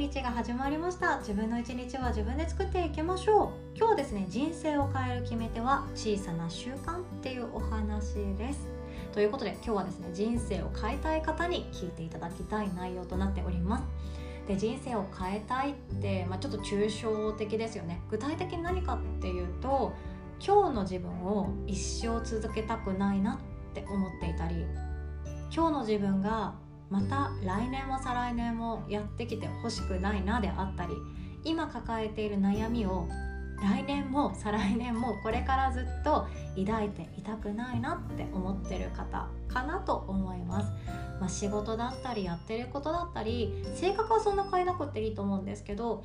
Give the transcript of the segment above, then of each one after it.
日が始まりました。自分の一日は自分で作っていきましょう。今日ですね人生を変える決め手は小さな習慣っていうお話です。ということで今日はですね人生を変えたい方に聞いていただきたい内容となっております。で人生を変えたいって、まあ、ちょっと抽象的ですよね。具体的に何かっていうと今日の自分を一生続けたくないなって思っていたり今日の自分がまた来年も再来年もやってきてほしくないなであったり今抱えている悩みを来年も再来年もこれからずっと抱いていたくないなって思ってる方かなと思います、まあ、仕事だったりやってることだったり性格はそんな変えなくていいと思うんですけど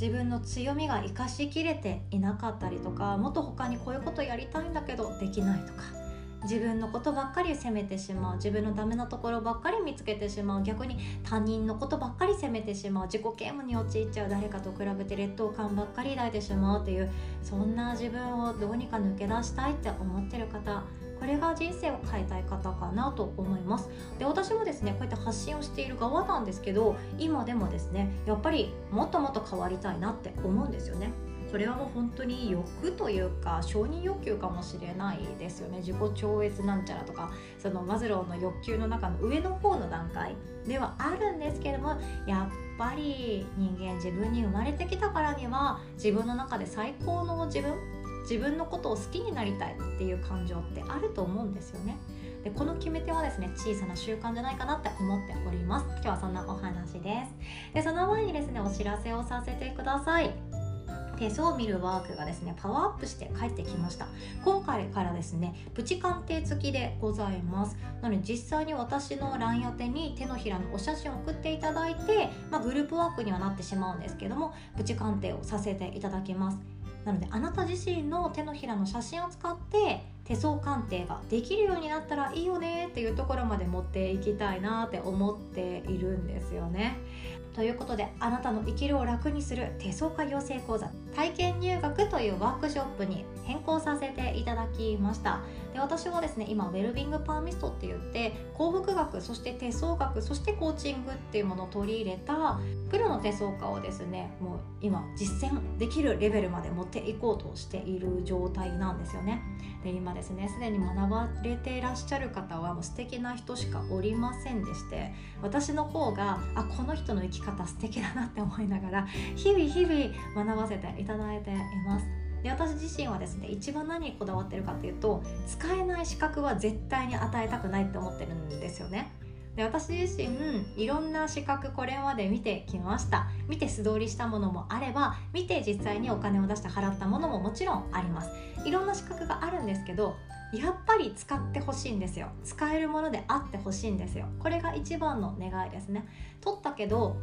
自分の強みが生かしきれていなかったりとかもっと他にこういうことやりたいんだけどできないとか自分のことばっかり責めてしまう自分のダメなところばっかり見つけてしまう逆に他人のことばっかり責めてしまう自己嫌悪に陥っちゃう誰かと比べて劣等感ばっかり抱いてしまうっていうそんな自分をどうにか抜け出したいって思ってる方これが人生を変えたい方かなと思います。で私もですねこうやって発信をしている側なんですけど今でもですねやっぱりもっともっと変わりたいなって思うんですよね。それはもう本当に欲というか承認欲求かもしれないですよね。自己超越なんちゃらとかそのマズローの欲求の中の上の方の段階ではあるんですけれどもやっぱり人間自分に生まれてきたからには自分の中で最高の自分自分のことを好きになりたいっていう感情ってあると思うんですよね。でこの決め手はですね小さな習慣じゃないかなって思っております。今日はそんなお話です。でその前にですねお知らせをさせてください。手相を見るワークがですねパワーアップして帰ってきました。今回からですねプチ鑑定付きでございます。なので実際に私の LINE 宛てに手のひらのお写真を送っていただいて、まあ、グループワークにはなってしまうんですけどもプチ鑑定をさせていただきます。なのであなた自身の手のひらの写真を使って手相鑑定ができるようになったらいいよねっていうところまで持っていきたいなって思っているんですよね。ということであなたの生きるを楽にする手相家養成講座体験入学というワークショップに変更させていただきました。で私はですね今ウェルビングパーミストって言って幸福学そして手相学そしてコーチングっていうものを取り入れたプロの手相家をですねもう今実践できるレベルまで持っていこうとしている状態なんですよね。で今ですねすでに学ばれていらっしゃる方はもう素敵な人しかおりませんでして私の方があこの人の生き方素敵だなって思いながら日々日々学ばせていただいています。で私自身はですね一番何にこだわってるかっていうと使えない資格は絶対に与えたくないって思ってるんですよね。で私自身いろんな資格これまで見てきました。見て素通りしたものもあれば見て実際にお金を出して払ったものももちろんあります。いろんな資格があるんですけどやっぱり使ってほしいんですよ。使えるものであってほしいんですよ。これが一番の願いですね。取ったけど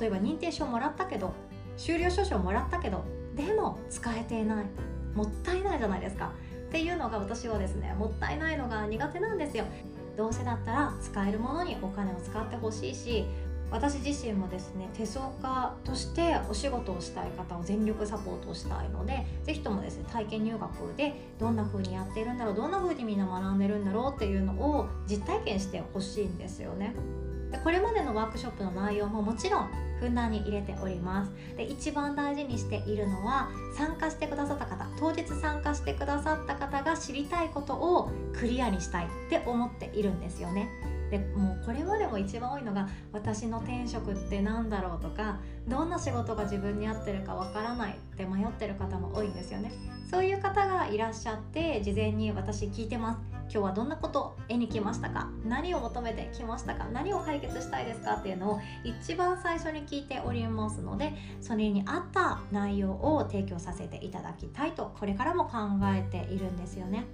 例えば認定証もらったけど修了証書もらったけどでも使えていない。もったいないじゃないですか。っていうのが私はですねもったいないのが苦手なんですよ。どうせだったら使えるものにお金を使ってほしいし私自身もですね手相家としてお仕事をしたい方を全力サポートしたいので是非ともですね体験入学でどんな風にやっているんだろうどんな風にみんな学んでるんだろうっていうのを実体験してほしいんですよね。でこれまでのワークショップの内容ももちろんふんだんに入れております。で一番大事にしているのは参加してくださった方当日参加してくださった方が知りたいことをクリアにしたいって思っているんですよね。でもうこれまでも一番多いのが私の転職って何だろうとかどんな仕事が自分に合ってるかわからないって迷ってる方も多いんですよね。そういう方がいらっしゃって事前に私聞いてます。今日はどんなこと絵に来ましたか？何を求めてきましたか？何を解決したいですかっていうのを一番最初に聞いておりますのでそれに合った内容を提供させていただきたいとこれからも考えているんですよね。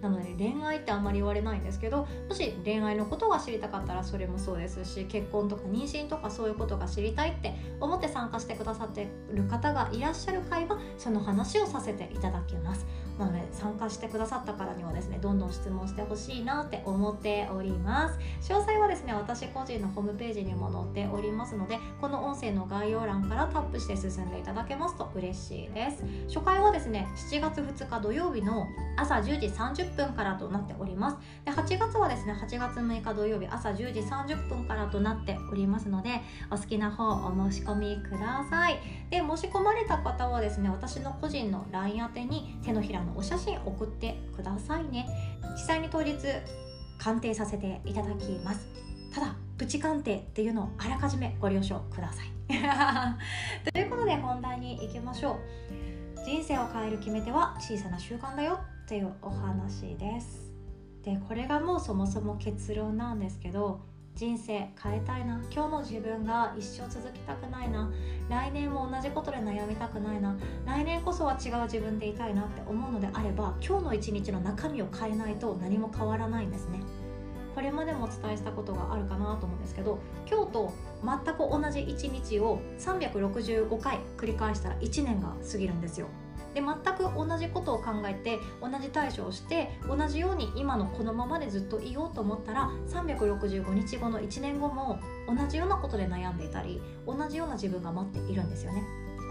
なので恋愛ってあんまり言われないんですけどもし恋愛のことが知りたかったらそれもそうですし結婚とか妊娠とかそういうことが知りたいって思って参加してくださってる方がいらっしゃる会はその話をさせていただきます。なので参加してくださったからにはですねどんどん質問してほしいなって思っております。詳細はですね私個人のホームページにも載っておりますのでこの音声の概要欄からタップして進んでいただけますと嬉しいです。初回はですね7月2日土曜日の朝10時30分からとなっております。で8月はですね8月6日土曜日朝10時30分からとなっておりますのでお好きな方お申し込みください。で申し込まれた方はですね私の個人の LINE 宛てに手のひらのお写真送ってくださいね。実際に当日鑑定させていただきます。ただプチ鑑定っていうのをあらかじめご了承ください。ということで本題に行きましょう。人生を変える決め手は小さな習慣だよっていうお話です。でこれがもうそもそも結論なんですけど人生変えたいな。今日の自分が一生続きたくないな。来年も同じことで悩みたくないな。来年こそは違う自分でいたいなって思うのであれば今日の一日の中身を変えないと何も変わらないんですね。これまでもお伝えしたことがあるかなと思うんですけど今日と全く同じ一日を365回繰り返したら1年が過ぎるんですよ。で全く同じことを考えて同じ対処をして同じように今のこのままでずっといようと思ったら365日後の1年後も同じようなことで悩んでいたり同じような自分が待っているんですよね。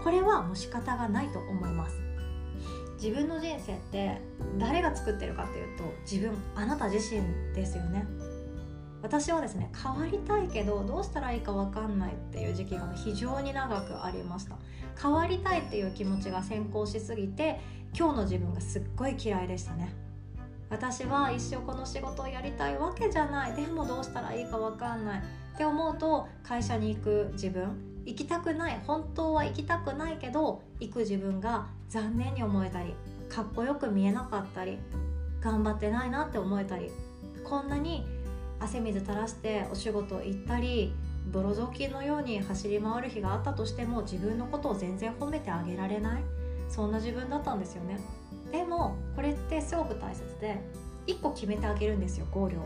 これはもう仕方がないと思います。自分の人生って誰が作ってるかっていうと自分あなた自身ですよね。私はですね変わりたいけどどうしたらいいか分かんないっていう時期が非常に長くありました。変わりたいっていう気持ちが先行しすぎて今日の自分がすっごい嫌いでしたね。私は一生この仕事をやりたいわけじゃない。でもどうしたらいいか分かんない。って思うと会社に行く自分行きたくない。本当は行きたくないけど行く自分が残念に思えたりかっこよく見えなかったり頑張ってないなって思えたりこんなに汗水垂らしてお仕事行ったり泥雑巾のように走り回る日があったとしても自分のことを全然褒めてあげられない。そんな自分だったんですよね。でもこれってすごく大切で1個決めてあげるんですよゴールを。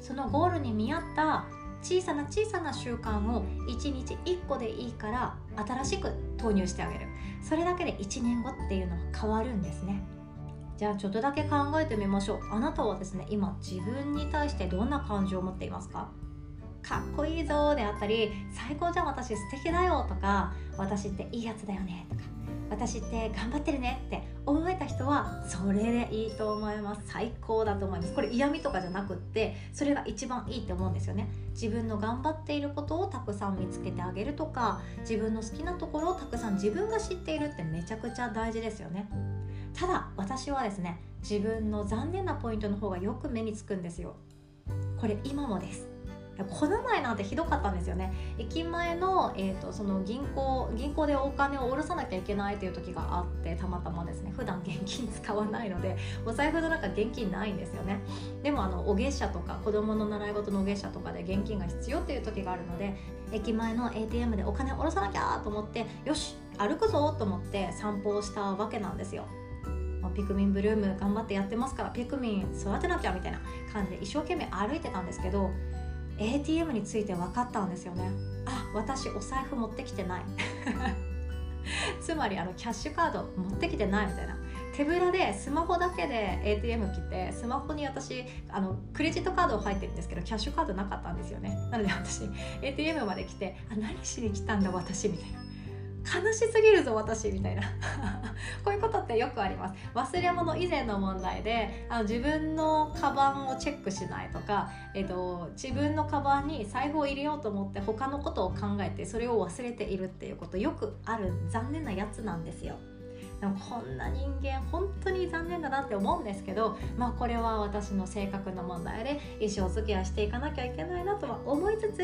そのゴールに見合った小さな小さな習慣を1日1個でいいから新しく投入してあげる。それだけで1年後っていうのは変わるんですね。じゃあちょっとだけ考えてみましょう。あなたはですね今自分に対してどんな感情を持っていますか？かっこいいぞであったり最高じゃん私素敵だよとか私っていいやつだよねとか私って頑張ってるねって思えた人はそれでいいと思います。最高だと思います。これ嫌味とかじゃなくってそれが一番いいって思うんですよね。自分の頑張っていることをたくさん見つけてあげるとか自分の好きなところをたくさん自分が知っているってめちゃくちゃ大事ですよね。ただ私はですね自分の残念なポイントの方がよく目につくんですよ。これ今もです。この前なんてひどかったんですよね。駅前の,、えーと、その銀行銀行でお金を下ろさなきゃいけないという時があってたまたまですね。普段現金使わないのでお財布の中現金ないんですよね。でもあのお月謝とか子供の習い事のお月謝とかで現金が必要っていう時があるので駅前の ATM でお金を下ろさなきゃと思ってよし歩くぞと思って散歩をしたわけなんですよ。ピクミンブルーム頑張ってやってますからピクミン育てなきゃみたいな感じで一生懸命歩いてたんですけど ATM について分かったんですよね。あ私お財布持ってきてない。つまりあのキャッシュカード持ってきてないみたいな。手ぶらでスマホだけで ATM 来てスマホに私あのクレジットカード入ってるんですけどキャッシュカードなかったんですよね。なので私 ATM まで来てあ何しに来たんだ私みたいな。悲しすぎるぞ私みたいな。こういうことってよくあります。忘れ物以前の問題であの自分のカバンをチェックしないとか、えっと、自分のカバンに財布を入れようと思って他のことを考えてそれを忘れているっていうことよくある残念なやつなんですよ。でもこんな人間本当に残念だなって思うんですけどまあこれは私の性格の問題で一生付き合いしていかなきゃいけないなとは思いつつ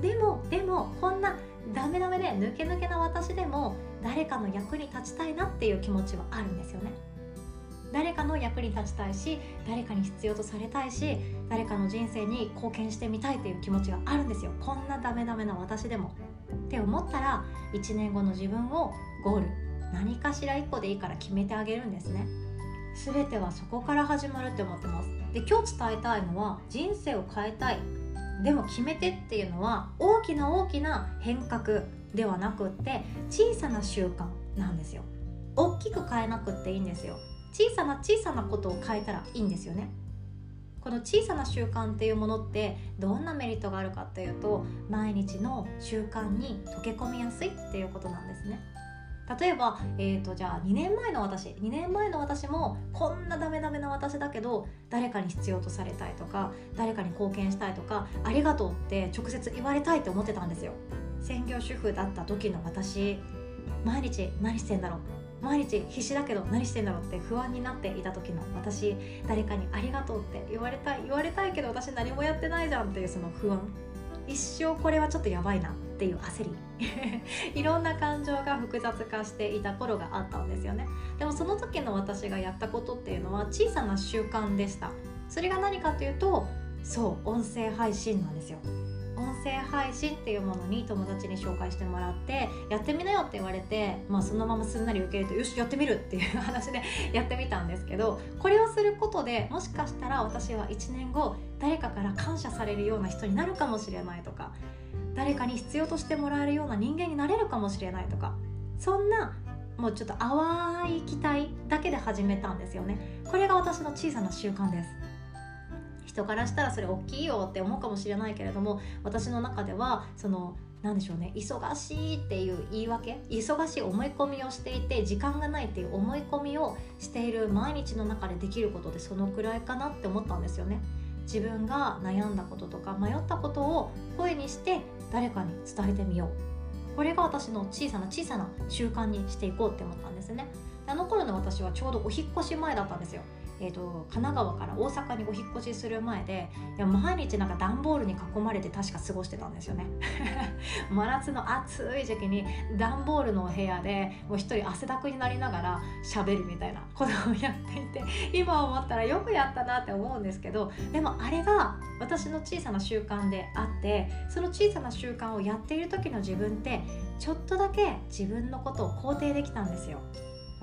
でもでもこんなダメダメで抜け抜けな私でも誰かの役に立ちたいなっていう気持ちはあるんですよね。誰かの役に立ちたいし誰かに必要とされたいし誰かの人生に貢献してみたいっていう気持ちがあるんですよ。こんなダメダメな私でも。って思ったら1年後の自分をゴール何かしら1個でいいから決めてあげるんですね。全てはそこから始まるって思ってます。で今日伝えたいのは人生を変えたい。でも決め手っていうのは大きな大きな変革ではなくって小さな習慣なんですよ。大きく変えなくっていいんですよ。小さな小さなことを変えたらいいんですよね。この小さな習慣っていうものってどんなメリットがあるかっていうと毎日の習慣に溶け込みやすいっていうことなんですね。例えば、えーと、じゃあ2年前の私2年前の私もこんなダメダメな私だけど誰かに必要とされたいとか誰かに貢献したいとかありがとうって直接言われたいって思ってたんですよ。専業主婦だった時の私毎日何してんだろう？毎日必死だけど何してんだろうって不安になっていた時の私誰かにありがとうって言われたい言われたいけど私何もやってないじゃんっていうその不安。一生これはちょっとやばいな。っていう焦り。いろんな感情が複雑化していた頃があったんですよね。でもその時の私がやったことっていうのは小さな習慣でした。それが何かというとそう音声配信なんですよ。音声配信っていうものに友達に紹介してもらってやってみなよって言われて、まあ、そのまますんなり受け入れてよしやってみるっていう話で やってみたんですけどこれをすることでもしかしたら私は1年後誰かから感謝されるような人になるかもしれないとか誰かに必要としてもらえるような人間になれるかもしれないとかそんなもうちょっと淡い期待だけで始めたんですよね。これが私の小さな習慣です。人からしたらそれ大きいよって思うかもしれないけれども私の中ではその何でしょうね忙しいっていう言い訳忙しい思い込みをしていて時間がないっていう思い込みをしている毎日の中でできることでそのくらいかなって思ったんですよね。自分が悩んだこととか迷ったことを声にして誰かに伝えてみよう。これが私の小さな小さな習慣にしていこうって思ったんですね。あの頃の私はちょうどお引越し前だったんですよ。えーと、神奈川から大阪にお引越しする前でいや毎日なんか段ボールに囲まれて確か過ごしてたんですよね 真夏の暑い時期に段ボールのお部屋でもう一人汗だくになりながら喋るみたいなことをやっていて今思ったらよくやったなって思うんですけどでもあれが私の小さな習慣であってその小さな習慣をやっている時の自分ってちょっとだけ自分のことを肯定できたんですよ。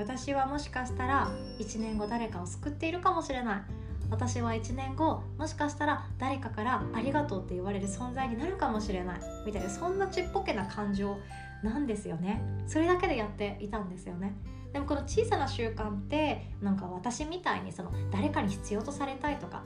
私はもしかしたら1年後誰かを救っているかもしれない。私は1年後もしかしたら誰かからありがとうって言われる存在になるかもしれない。みたいなそんなちっぽけな感情なんですよね。それだけでやっていたんですよね。でもこの小さな習慣ってなんか私みたいにその誰かに必要とされたいとか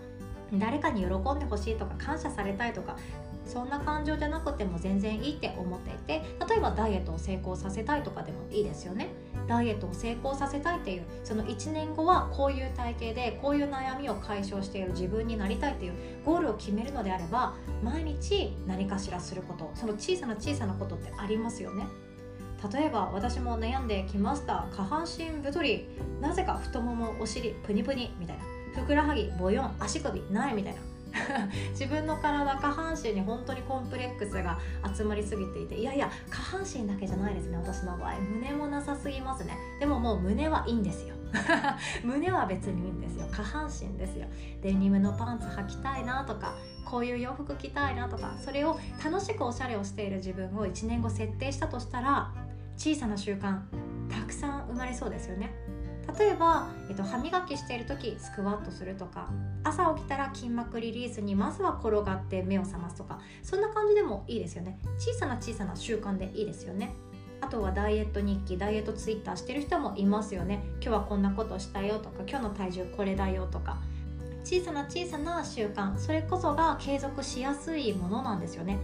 誰かに喜んでほしいとか感謝されたいとかそんな感情じゃなくても全然いいって思っていて例えばダイエットを成功させたいとかでもいいですよね。ダイエットを成功させたいっていうその1年後はこういう体型でこういう悩みを解消している自分になりたいっていうゴールを決めるのであれば毎日何かしらすることその小さな小さなことってありますよね。例えば私も悩んできました。下半身太り。なぜか太ももお尻プニプニみたいな。ふくらはぎボヨン足首ないみたいな。自分の体下半身に本当にコンプレックスが集まりすぎていていやいや下半身だけじゃないですね私の場合。胸もなさすぎますね。でももう胸はいいんですよ。胸は別にいいんですよ。下半身ですよ。デニムのパンツ履きたいなとかこういう洋服着たいなとかそれを楽しくおしゃれをしている自分を1年後設定したとしたら小さな習慣たくさん生まれそうですよね。例えば、えっと、歯磨きしている時スクワットするとか朝起きたら筋膜リリースにまずは転がって目を覚ますとかそんな感じでもいいですよね。小さな小さな習慣でいいですよね。あとはダイエット日記ダイエットツイッターしてる人もいますよね。今日はこんなことしたよとか今日の体重これだよとか。小さな小さな習慣それこそが継続しやすいものなんですよね。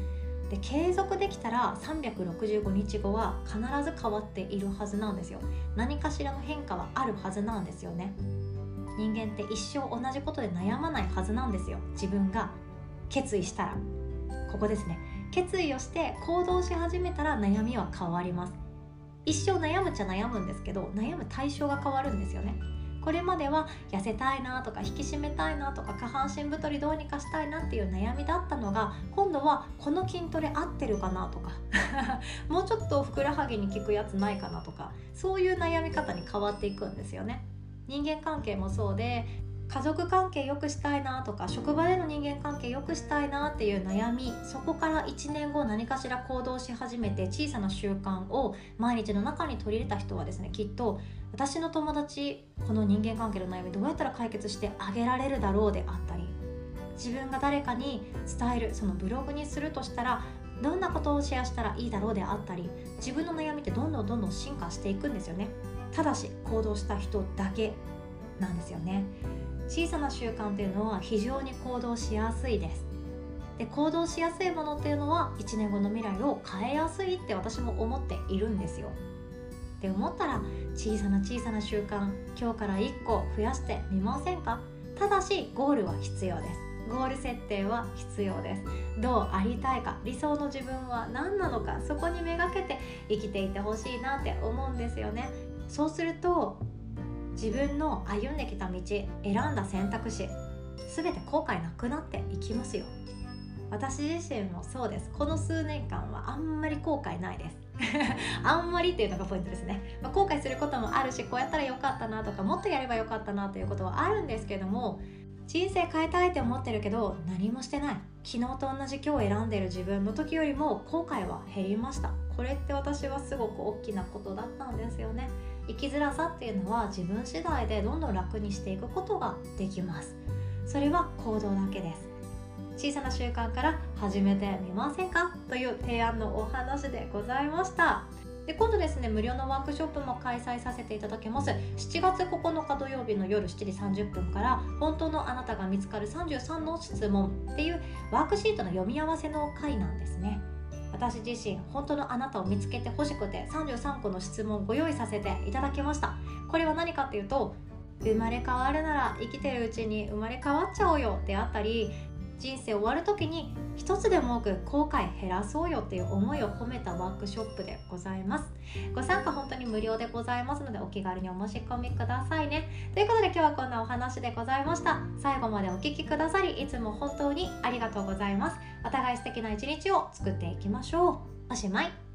で継続できたら365日後は必ず変わっているはずなんですよ。何かしらの変化はあるはずなんですよね。人間って一生同じことで悩まないはずなんですよ。自分が決意したら。ここですね。決意をして行動し始めたら悩みは変わります。一生悩むっちゃ悩むんですけど悩む対象が変わるんですよね。これまでは痩せたいなとか引き締めたいなとか下半身太りどうにかしたいなっていう悩みだったのが今度はこの筋トレ合ってるかなとか もうちょっとふくらはぎに効くやつないかなとかそういう悩み方に変わっていくんですよね。人間関係もそうで家族関係良くしたいなとか職場での人間関係良くしたいなっていう悩みそこから1年後何かしら行動し始めて小さな習慣を毎日の中に取り入れた人はですねきっと私の友達この人間関係の悩みどうやったら解決してあげられるだろうであったり自分が誰かに伝えるそのブログにするとしたらどんなことをシェアしたらいいだろうであったり自分の悩みってどんどんどんどん進化していくんですよね。ただし行動した人だけなんですよね。小さな習慣っていうのは非常に行動しやすいです。で行動しやすいものっていうのは1年後の未来を変えやすいって私も思っているんですよ。って思ったら小さな小さな習慣今日から1個増やしてみませんか？ただしゴールは必要です。ゴール設定は必要です。どうありたいか理想の自分は何なのかそこにめがけて生きていてほしいなって思うんですよね。そうすると自分の歩んできた道選んだ選択肢全て後悔なくなっていきますよ。私自身もそうです。この数年間はあんまり後悔ないです。あんまりっていうのがポイントですね、まあ、後悔することもあるしこうやったらよかったなとかもっとやればよかったなということはあるんですけども人生変えたいって思ってるけど何もしてない。昨日と同じ今日選んでる自分の時よりも後悔は減りました。これって私はすごく大きなことだったんですよね。生きづらさっていうのは自分次第でどんどん楽にしていくことができます。それは行動だけです。小さな習慣から始めてみませんかという提案のお話でございました。で今度ですね無料のワークショップも開催させていただきます。7月9日土曜日の夜7時30分から本当のあなたが見つかる33の質問っていうワークシートの読み合わせの回なんですね。私自身本当のあなたを見つけてほしくて33個の質問をご用意させていただきました。これは何かっていうと生まれ変わるなら生きてるうちに生まれ変わっちゃおうよであったり人生終わる時に一つでも多く後悔減らそうよっていう思いを込めたワークショップでございます。ご参加本当に無料でございますのでお気軽にお申し込みくださいね。ということで今日はこんなお話でございました。最後までお聴きくださりいつも本当にありがとうございます。お互い素敵な一日を作っていきましょう。おしまい。